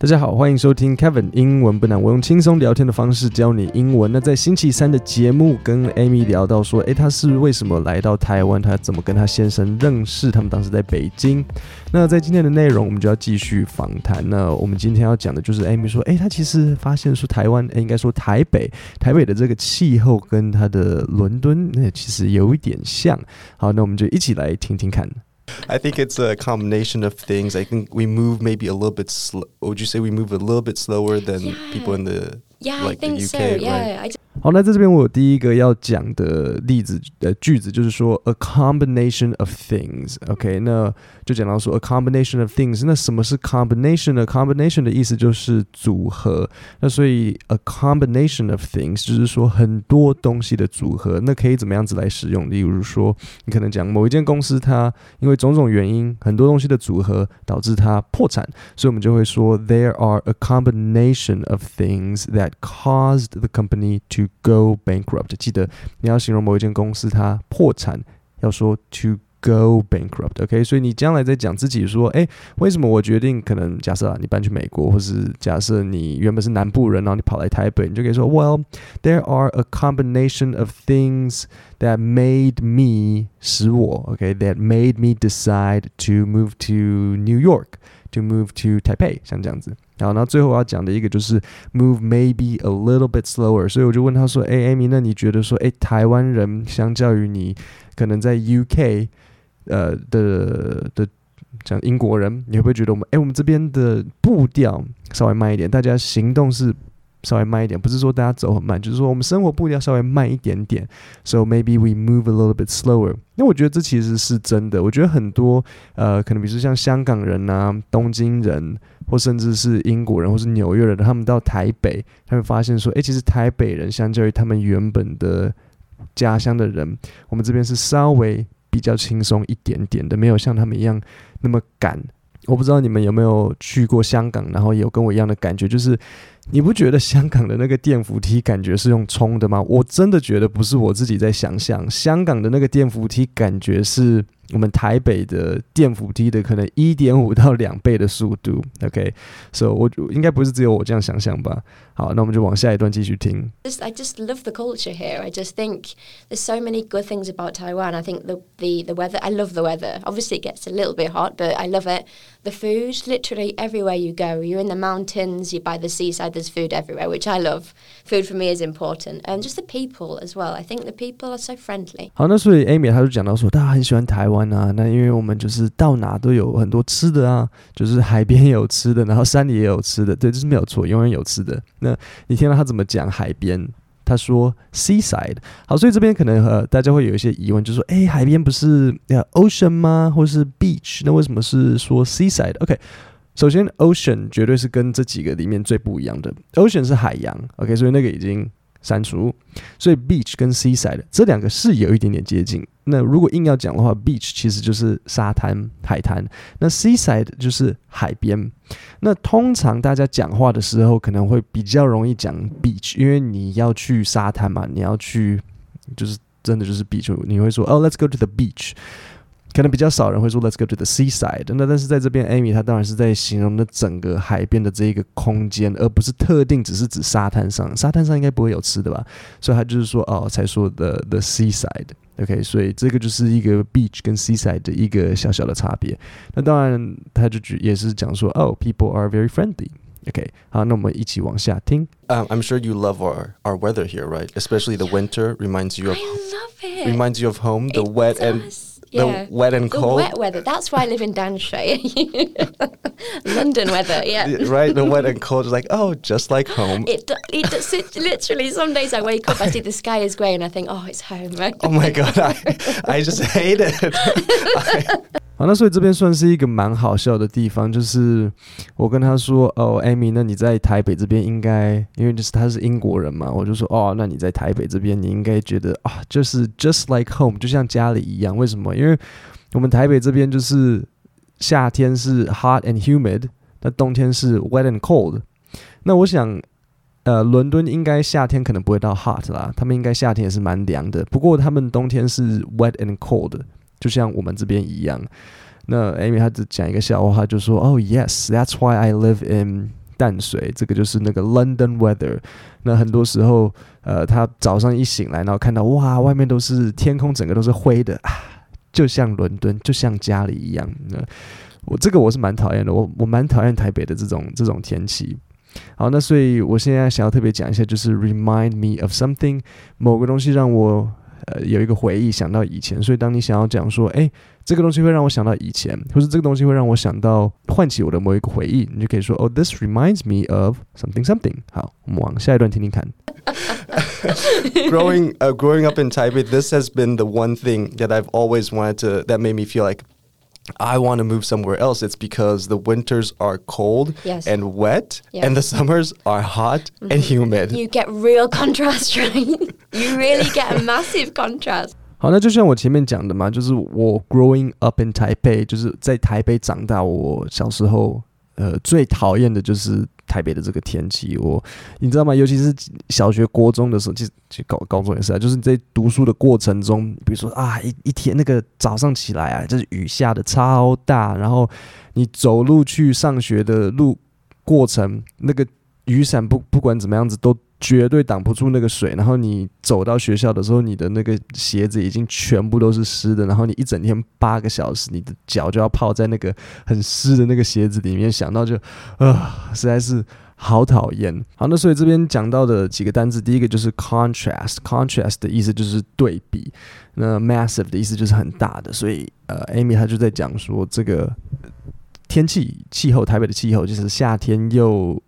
大家好，欢迎收听 Kevin 英文不难，我用轻松聊天的方式教你英文。那在星期三的节目跟 Amy 聊到说，诶，他是为什么来到台湾？他怎么跟他先生认识？他们当时在北京。那在今天的内容，我们就要继续访谈。那我们今天要讲的就是 Amy 说，诶，他其实发现说台湾，诶，应该说台北，台北的这个气候跟他的伦敦，那其实有一点像。好，那我们就一起来听听看。I think it's a combination of things. I think we move maybe a little bit slow. Would you say we move a little bit slower than yeah. people in the yeah, like I think the UK, so. right? Yeah, I 好，那在这边我有第一个要讲的例子呃句子就是说 a combination of things。OK，那就讲到说 a combination of things。那什么是 combination 呢？combination 的意思就是组合。那所以 a combination of things 就是说很多东西的组合。那可以怎么样子来使用？例如说，你可能讲某一间公司它因为种种原因，很多东西的组合导致它破产，所以我们就会说 there are a combination of things that caused the company to go bankrupt。记得你要形容某一间公司它破产，要说 to go bankrupt。OK，所以你将来在讲自己说，诶，为什么我决定可能假设啊，你搬去美国，或是假设你原本是南部人，然后你跑来台北，你就可以说，Well, there are a combination of things that made me 使我，OK，that made me decide to move to New York, to move to Taipei，像这样子。 好，那最后我要讲的一个就是 move maybe a little bit slower，所以我就问他说，诶，Amy，那你觉得说，诶，台湾人相较于你可能在 UK，呃的的讲英国人，你会不会觉得我们，诶，我们这边的步调稍微慢一点，大家行动是稍微慢一点，不是说大家走很慢，就是说我们生活步调稍微慢一点点，so maybe we move a little bit slower。那我觉得这其实是真的，我觉得很多呃，可能比如说像香港人啊、东京人。或甚至是英国人，或是纽约人，他们到台北，他们发现说，诶，其实台北人相较于他们原本的家乡的人，我们这边是稍微比较轻松一点点的，没有像他们一样那么赶。我不知道你们有没有去过香港，然后有跟我一样的感觉，就是你不觉得香港的那个电扶梯感觉是用冲的吗？我真的觉得不是我自己在想象，香港的那个电扶梯感觉是。我们台北的电扶梯的可能一点五到两倍的速度，OK，so、我应该不是只有我这样想象吧？好，那我们就往下一段继续听。Just, I just love the culture here. I just think there's so many good things about Taiwan. I think the the the weather. I love the weather. Obviously, it gets a little bit hot, but I love it. The food, literally everywhere you go. You're in the mountains. You're by the seaside. There's food everywhere, which I love. Food for me is important, and just the people as well. I think the people are so friendly. 好，那所以 Amy 她就讲到说，大家很喜欢台湾。啊，那因为我们就是到哪都有很多吃的啊，就是海边也有吃的，然后山里也有吃的，对，这是没有错，永远有吃的。那 你听到他怎么讲海边？他说 seaside。好，所以这边可能呃大家会有一些疑问，就是说，诶，海边不是 ocean 吗？或是 beach？那为什么是说 seaside？OK，首先 ocean 绝对是跟这几个里面最不一样的，ocean 是海洋，OK，所以那个已经。删除，所以 beach 跟 seaside 这两个是有一点点接近。那如果硬要讲的话，beach 其实就是沙滩、海滩，那 seaside 就是海边。那通常大家讲话的时候，可能会比较容易讲 beach，因为你要去沙滩嘛，你要去就是真的就是 beach，你会说哦，let's go to the beach。可能比较少人会说 Let's go to the seaside。那但是在这边，Amy 她当然是在形容的整个海边的这一个空间，而不是特定只是指沙滩上。沙滩上应该不会有吃的吧？所以他就是说哦，才说的 the seaside。OK，所以这个就是一个 beach 跟 seaside 的一个小小的差别。那当然，他就举也是讲说哦，people are very friendly。OK，好，那我们一起往下听。Um, I'm sure you love our our weather here, right? Especially the winter reminds you of I love it. reminds you of home. The It wet and does. the Yeah. wet and The cold. wet weather. That's why I live in Danshay. London weather. Yeah. right, the wet and cold is like, oh, just like home. It, it it literally some days I wake up I see the sky is grey and I think oh it's home right? oh my god, I I just hate it. I, 好，那所以这边算是一个蛮好笑的地方，就是我跟他说，哦，Amy，那你在台北这边应该，因为就是他是英国人嘛，我就说，哦，那你在台北这边，你应该觉得啊，就是 just like home，就像家里一样。为什么？因为我们台北这边就是夏天是 hot and humid，那冬天是 wet and cold。那我想，呃，伦敦应该夏天可能不会到 hot 啦，他们应该夏天也是蛮凉的，不过他们冬天是 wet and cold。就像我们这边一样，那 Amy 她只讲一个笑话，就说：“、oh,，Yes, that's why I live in 淡水，这个就是那个 London weather。那很多时候，呃，他早上一醒来，然后看到哇，外面都是天空，整个都是灰的啊，就像伦敦，就像家里一样。那我这个我是蛮讨厌的，我我蛮讨厌台北的这种这种天气。好，那所以我现在想要特别讲一下，就是 remind me of something，某个东西让我。呃，有一个回忆，想到以前，所以当你想要讲说，哎，这个东西会让我想到以前，或是这个东西会让我想到唤起我的某一个回忆，你就可以说，哦，this reminds me of something something。好，我们往下一段听听看。growing, uh, growing up in Taipei, this has been the one thing that I've always wanted to, that made me feel like. I want to move somewhere else, it's because the winters are cold yes. and wet, yes. and the summers are hot mm -hmm. and humid. You get real contrast, right? you really get a massive contrast. 好，那就像我前面讲的嘛，就是我 growing up in Taipei，就是在台北长大。我小时候， 呃，最讨厌的就是。台北的这个天气，我你知道吗？尤其是小学、国中的时候，其实其实高高中也是啊。就是你在读书的过程中，比如说啊，一一天那个早上起来啊，就是雨下的超大，然后你走路去上学的路过程，那个雨伞不不管怎么样子都绝对挡不住那个水。然后你走到学校的时候，你的那个鞋子已经全部都是湿的。然后你一整天八个小时，你的脚就要泡在那个很湿的那个鞋子里面，想到就啊、实在是好讨厌。好，那所以这边讲到的几个单字，第一个就是 contrast，contrast 的意思就是对比。那 massive 的意思就是很大的。所以呃，Amy 她就在讲说，这个天气气候，台北的气候就是夏天又。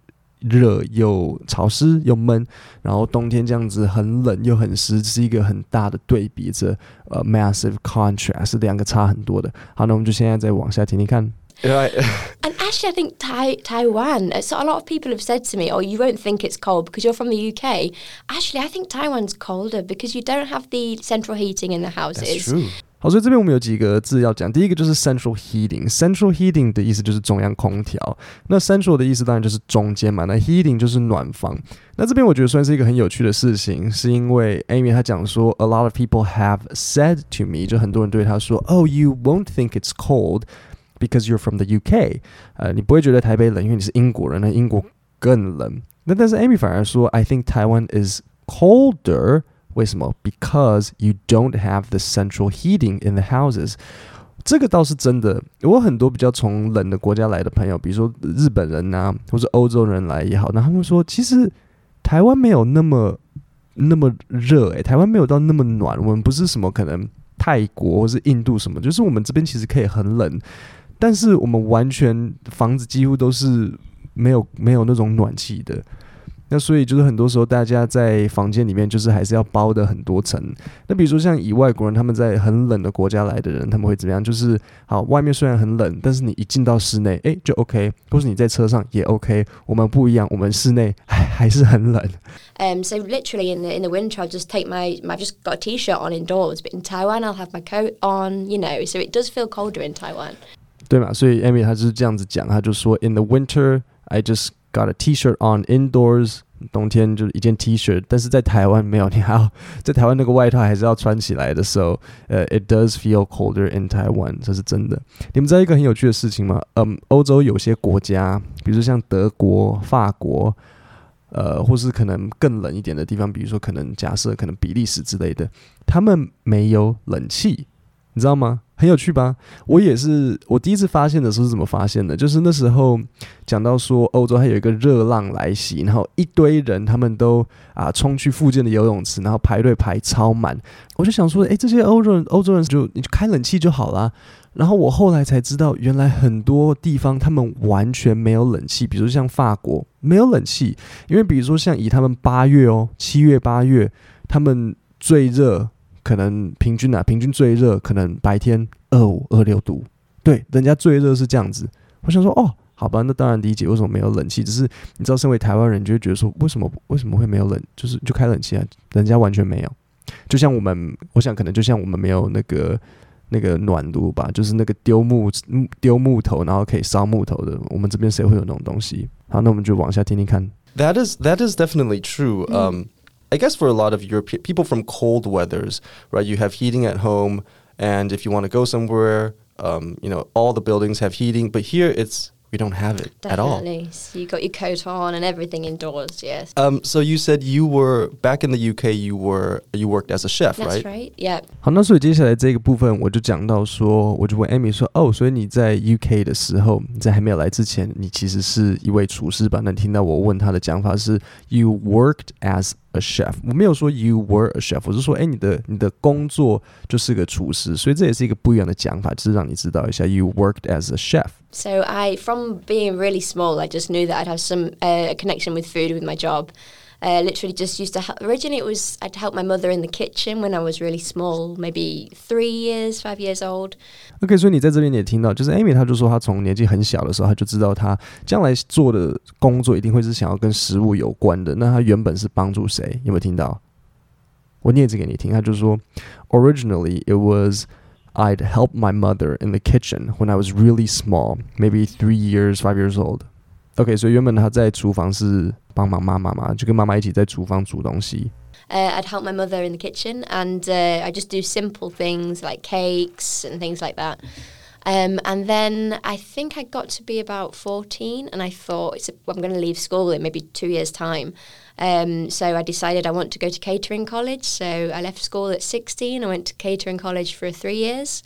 热又潮湿又闷，然后冬天这样子很冷又很湿，是一个很大的对比，这呃 massive contrast 是两个差很多的。好，那我们就现在再往下听听看。Right. And actually, I think Tai Taiwan. So a lot of people have said to me, "Oh, you won't think it's cold because you're from the UK." Actually, I think Taiwan's colder because you don't have the central heating in the houses. That's true. 好，所以这边我们有几个字要讲。第一个就是 central heating。central heating 的意思就是中央空调。那 central 的意思当然就是中间嘛。那 heating 就是暖房。那这边我觉得算是一个很有趣的事情，是因为 Amy 她讲说，a lot of people have said to me，就很多人对她说，Oh, you won't think it's cold because you're from the UK。呃，你不会觉得台北冷，因为你是英国人，那英国更冷。那但是 Amy 反而说，I think Taiwan is colder。为什么？Because you don't have the central heating in the houses。这个倒是真的。我很多比较从冷的国家来的朋友，比如说日本人呐、啊，或者欧洲人来也好，那他们说，其实台湾没有那么那么热，诶，台湾没有到那么暖。我们不是什么可能泰国或是印度什么，就是我们这边其实可以很冷，但是我们完全房子几乎都是没有没有那种暖气的。那所以就是很多时候，大家在房间里面就是还是要包的很多层。那比如说像以外国人他们在很冷的国家来的人，他们会怎么样？就是好，外面虽然很冷，但是你一进到室内，诶，就 OK。或是你在车上也 OK。我们不一样，我们室内还还是很冷。Um, so literally in the in the winter, I'll just take my I've just got a t-shirt on indoors. But in Taiwan, I'll have my coat on. You know, so it does feel colder in Taiwan. 对嘛？所以 Amy 她就是这样子讲，她就说，In the winter, I just Got a T-shirt on indoors，冬天就是一件 T-shirt，但是在台湾没有，你还要 在台湾那个外套还是要穿起来的时候，呃，it does feel colder in Taiwan，这是真的。你们知道一个很有趣的事情吗？嗯，欧洲有些国家，比如说像德国、法国，呃，或是可能更冷一点的地方，比如说可能假设可能比利时之类的，他们没有冷气，你知道吗？很有趣吧？我也是，我第一次发现的时候是怎么发现的？就是那时候讲到说欧洲还有一个热浪来袭，然后一堆人他们都啊冲去附近的游泳池，然后排队排超满。我就想说，诶，这些欧洲人欧洲人就你就开冷气就好啦。然后我后来才知道，原来很多地方他们完全没有冷气，比如像法国没有冷气，因为比如说像以他们八月哦，七月八月他们最热。可能平均啊，平均最热可能白天二五二六度，对，人家最热是这样子。我想说，哦，好吧，那当然理解为什么没有冷气。只是你知道，身为台湾人，就会觉得说，为什么为什么会没有冷？就是就开冷气啊，人家完全没有。就像我们，我想可能就像我们没有那个那个暖炉吧，就是那个丢木丢木头然后可以烧木头的，我们这边谁会有那种东西？好，那我们就往下听听看。That is that is definitely true. Um. I guess for a lot of European people from cold weathers, right? You have heating at home, and if you want to go somewhere, um, you know, all the buildings have heating. But here, it's we don't have it at all. Definitely. So you got your coat on and everything indoors. Yes. Um, so you said you were back in the UK. You were you worked as a chef, That's right? right. Yeah. 好，那所以接下来这个部分我就讲到说，我就问 Amy 说，哦，所以你在 UK 的时候，你在还没有来之前，你其实是一位厨师吧？那你听到我问他的讲法是，You worked as a chef。我没有说 You were a chef，我是说，哎，你的你的工作就是个厨师，所以这也是一个不一样的讲法，就是让你知道一下，You worked as a chef。 So I, from being really small, I just knew that I'd have some uh, connection with food with my job. Uh, literally, just used to help. Originally, it was I'd help my mother in the kitchen when I was really small, maybe three years, five years old. OK，所以你在这边也听到，就是 Amy 她就说，她从年纪很小的时候，她就知道她将来做的工作一定会是想要跟食物有关的。那她原本是帮助谁？有没有听到？我念一次给你听，她就说，Originally it was I'd help my mother in the kitchen when I was really small, maybe three years, five years old. OK，所以原本她在厨房是 帮忙妈妈嘛，就跟妈妈一起在厨房煮东西。 Uh, I'd help my mother in the kitchen, and uh, I just do simple things like cakes and things like that. Um, and then I think I got to be about 14, and I thought it's a, I'm going to leave school in maybe two years' time. Um, so I decided I want to go to catering college. So I left school at 16. I went to catering college for three years.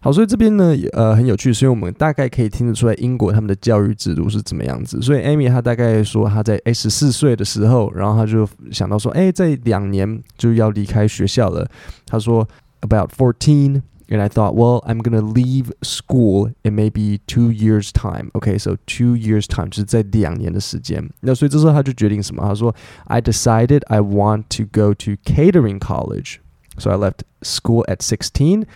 好，所以这边呢，呃，很有趣，所以我们大概可以听得出来英国他们的教育制度是怎么样子。所以 Amy 她大概说她在诶十四岁的时候，然后她就想到说，诶，在两年就要离开学校了。她说 about fourteen。And I thought, well, I'm gonna leave school in maybe two years' time. Okay, so two years' time 就是在两年的时间。那所以这时候他就决定什么？他说，I decided I want to go to catering college. So I left school at sixteen.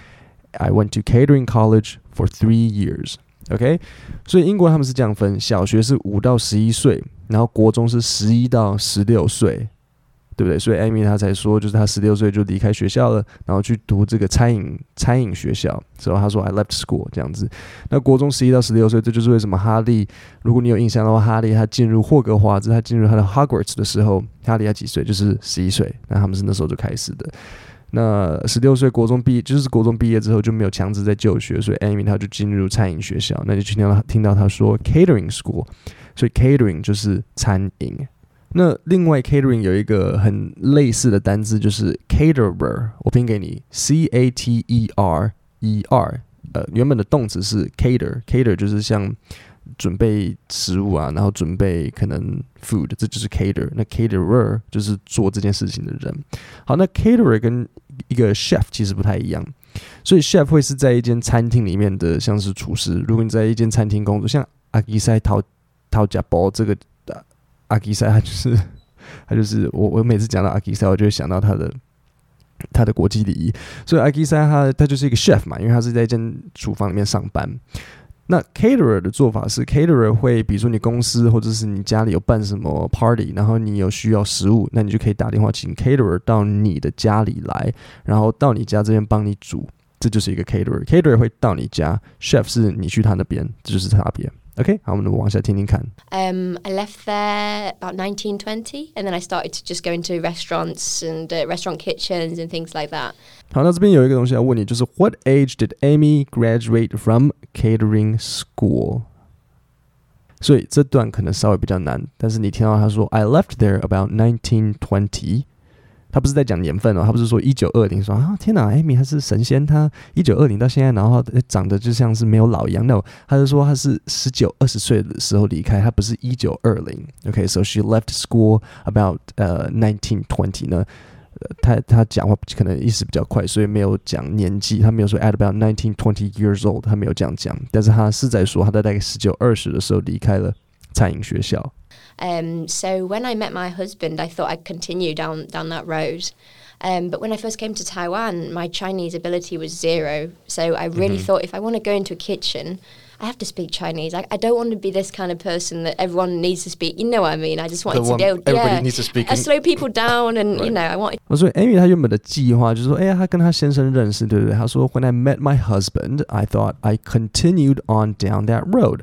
I went to catering college for three years. OK，所以英国他们是这样分：小学是五到十一岁，然后国中是十一到十六岁。对不对？所以 Amy 她才说，就是她十六岁就离开学校了，然后去读这个餐饮餐饮学校。之后她说 I left school 这样子。那国中十一到十六岁，这就是为什么哈利，如果你有印象的话，哈利他进入霍格华兹，他进入他的 Hogwarts 的时候，哈利他几岁？就是十一岁。那他们是那时候就开始的。那十六岁国中毕业，就是国中毕业之后就没有强制在就学，所以 Amy 她就进入餐饮学校。那就听到听到他说 catering school，所以 catering 就是餐饮。那另外，catering 有一个很类似的单字，就是 caterer。我拼给你，c a t e r e r。呃，原本的动词是 cater，cater 就是像准备食物啊，然后准备可能 food，这就是 cater。那 caterer 就是做这件事情的人。好，那 caterer 跟一个 chef 其实不太一样，所以 chef 会是在一间餐厅里面的，像是厨师。如果你在一间餐厅工作，像阿基塞陶陶加包这个。阿基塞，他就是 他就是我。我每次讲到阿基塞，我就会想到他的他的国际礼仪。所以阿基塞他他就是一个 chef 嘛，因为他是在一间厨房里面上班。那 caterer 的做法是，caterer 会比如说你公司或者是你家里有办什么 party，然后你有需要食物，那你就可以打电话请 caterer 到你的家里来，然后到你家这边帮你煮，这就是一个 caterer。caterer 会到你家，chef 是你去他那边，这就是差别。OK，好，我们往下听听看。Um, I left there about 1920, and then I started to just go into restaurants and uh, restaurant kitchens and things like that. 好，那这边有一个东西要问你，就是 What age did Amy graduate from catering school？所以这段可能稍微比较难，但是你听到他说 I left there about 1920。他不是在讲年份哦，他不是说一九二零，说啊天哪，Amy 他是神仙，他一九二零到现在，然后长得就像是没有老一样。No，他是说他是十九二十岁的时候离开，他不是一九二零。OK，so she left school about 呃 nineteen twenty 呢。他他讲话可能意思比较快，所以没有讲年纪，他没有说 at about nineteen twenty years old，他没有这样讲，但是他是在说他在大概十九二十的时候离开了餐饮学校。Um, so when I met my husband, I thought I'd continue down down that road. Um, but when I first came to Taiwan, my Chinese ability was zero. So I really Mhm. thought if I want to go into a kitchen, I have to speak Chinese. I, I don't want to be this kind of person that everyone needs to speak. You know what I mean? I just The wanted to one go. everybody yeah, needs to speak. I in- slow people down, and you Right. know, I wanted 所以 Amy 她原本的计划就是说，哎呀，她跟她先生认识，对不对？她说，When I met my husband, I thought I continued on down that road.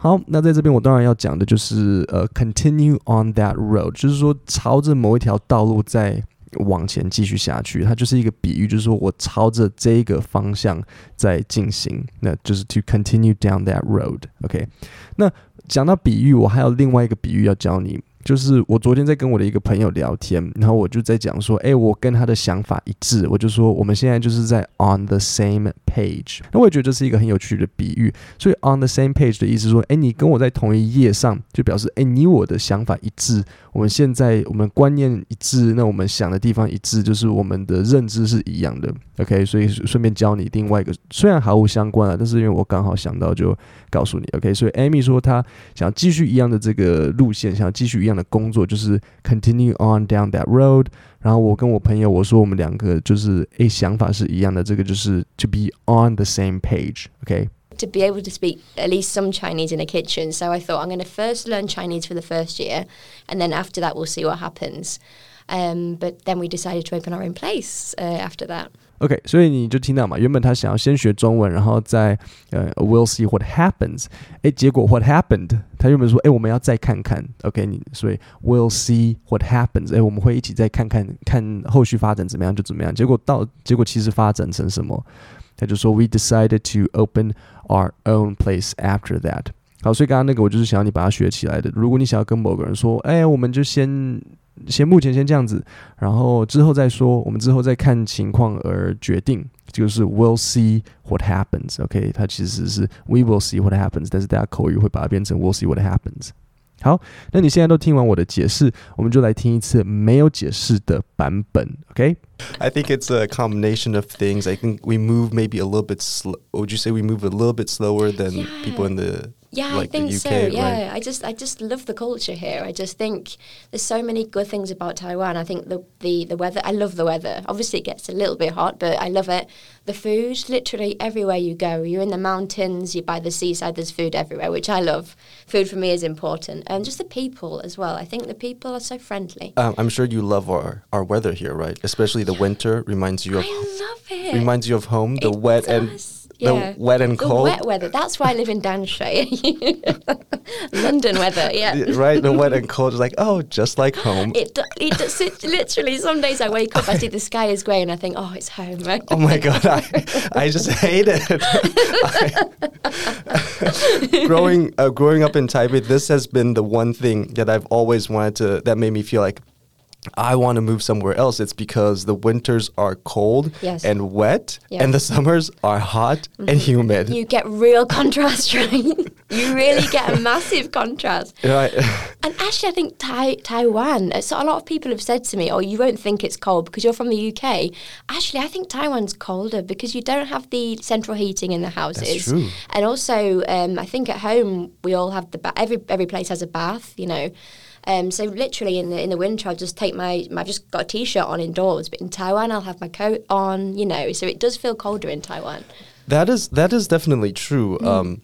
好，那在这边我当然要讲的就是，呃，continue on that road，就是说朝着某一条道路在往前继续下去。它就是一个比喻，就是说我朝着这个方向在进行，那就是 to continue down that road。OK，那讲到比喻，我还有另外一个比喻要教你。就是我昨天在跟我的一个朋友聊天，然后我就在讲说，哎，我跟他的想法一致，我就说我们现在就是在 on the same page。那我也觉得这是一个很有趣的比喻。所以 on the same page 的意思说，哎，你跟我在同一页上，就表示，哎，你我的想法一致，我们现在我们观念一致，那我们想的地方一致，就是我们的认知是一样的。OK，所以顺便教你另外一个，虽然毫无相关啊，但是因为我刚好想到，就告诉你。OK，所以 Amy 说她想继续一样的这个路线，想继续一样的工作，就是 continue on down that road。然后我跟我朋友我说我们两个就是诶想法是一样的，这个就是 to be on the same page。OK。To be able to speak at least some Chinese in a kitchen, so I thought I'm going to first learn Chinese for the first year, and then after that we'll see what happens. Um, but then we decided to open our own place uh, after that. OK，所以你就听到嘛，原本他想要先学中文，然后再呃，We'll see what happens。诶，结果 What happened？他原本说，诶，我们要再看看。OK，你所以 We'll see what happens。诶，我们会一起再看看看后续发展怎么样就怎么样。结果到结果其实发展成什么？他就说 We decided to open our own place after that。好，所以刚刚那个我就是想要你把它学起来的。如果你想要跟某个人说，诶，我们就先。先目前先这样子，然后之后再说，我们之后再看情况而决定，就是 we'll see what happens。OK，它其实是 we will see what happens，但是大家口语会把它变成 we'll see what happens。好，那你现在都听完我的解释，我们就来听一次没有解释的版本。OK OK，I think it's a combination of things. I think we move maybe a little bit slow. Would you say we move a little bit slower than people in the Yeah, like I think UK, so. Yeah, right? I just I just love the culture here. I just think there's so many good things about Taiwan. I think the the the weather. I love the weather. Obviously, it gets a little bit hot, but I love it. The food, literally everywhere you go. You're in the mountains. You're by the seaside. There's food everywhere, which I love. Food for me is important, and just the people as well. I think the people are so friendly. Um, I'm sure you love our our weather here, right? Especially the winter reminds you of. I love it. Reminds you of home. The It wet does. and Yeah. the wet and The cold. wet weather. That's why I live in Danshui. London weather, yeah. right, the wet and cold is like, oh, just like home. It, do- it does, it, literally, some days I wake up, I see the sky is grey, and I think, oh, it's home. Right? Oh my god, I, I just hate it. I- growing uh, growing up in Taipei, this has been the one thing that I've always wanted to. That made me feel like I want to move somewhere else. It's because the winters are cold Yes. and wet, Yeah. and the summers are hot and humid. You get real contrast, right? you really get a massive contrast. right. And actually, I think tai- Taiwan, uh, so a lot of people have said to me, oh, you won't think it's cold because you're from the UK. Actually, I think Taiwan's colder because you don't have the central heating in the houses. true. And also, um, I think at home, we all have the, ba- every, every place has a bath, you know. Um, so literally in the in the winter, I'll just take my, my I've just got a t-shirt on indoors. But in Taiwan, I'll have my coat on, you know. So it does feel colder in Taiwan. That is that is definitely true. Um,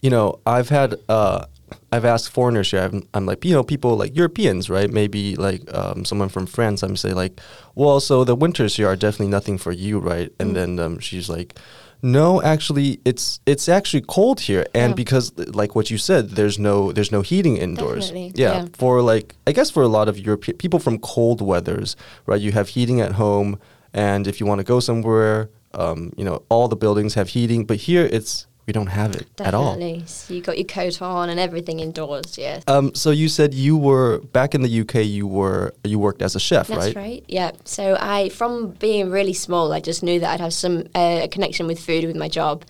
you know, I've had uh, I've asked foreigners here. I'm, I'm like, you know, people like Europeans, right? Maybe like um, someone from France. I'm say like, well, so the winters here are definitely nothing for you, right? And then um, she's like. No, actually, it's it's actually cold here, and Yeah. because like what you said, there's no there's no heating indoors. Yeah, yeah. for like I guess for a lot of European people from cold weathers, right? You have heating at home, and if you want to go somewhere, um, you know, all the buildings have heating. But here, it's we don't have it at all. Definitely. So you got your coat on and everything indoors, yeah. Um, so you said you were back in the UK. You were you worked as a chef, right? That's right? right. Yeah. So I, from being really small, I just knew that I'd have some uh, connection with food with my job.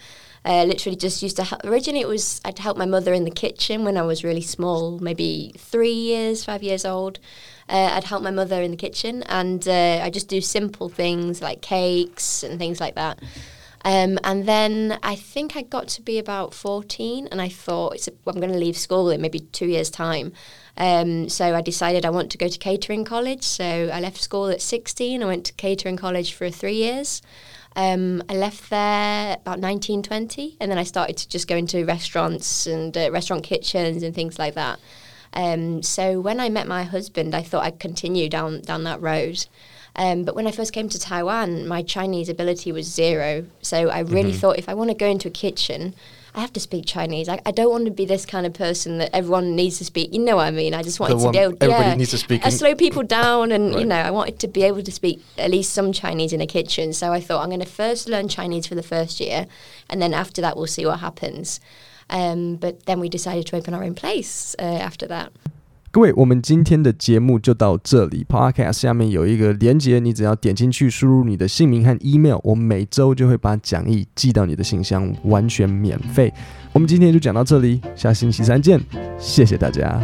Uh, literally, just used to. Help. Originally, it was I'd help my mother in the kitchen when I was really small, maybe three years, five years old. Uh, I'd help my mother in the kitchen, and uh, I just do simple things like cakes and things like that. Um, and then I think I got to be about 14 and I thought a, I'm going to leave school in maybe two years' time. Um, so I decided I want to go to catering college. So I left school at 16. I went to catering college for three years. Um, I left there about 1920 and then I started to just go into restaurants and uh, restaurant kitchens and things like that. Um, so when I met my husband, I thought I'd continue down down that road. Um, but when I first came to Taiwan, my Chinese ability was zero. So I really thought if I want to go into a kitchen, I have to speak Chinese. I, I don't want to be this kind of person that everyone needs to speak. You know what I mean? I just wanted The to be able, everybody yeah, needs to speak I slow people down, and you know, I wanted to be able to speak at least some Chinese in a kitchen. So I thought I'm going to first learn Chinese for the first year, and then after that we'll see what happens. Um, but then we decided to open our own place uh, after that. 各位，我们今天的节目就到这里。Podcast 下面有一个连接，你只要点进去，输入你的姓名和 email，我每周就会把讲义寄到你的信箱，完全免费。我们今天就讲到这里，下星期三见，谢谢大家。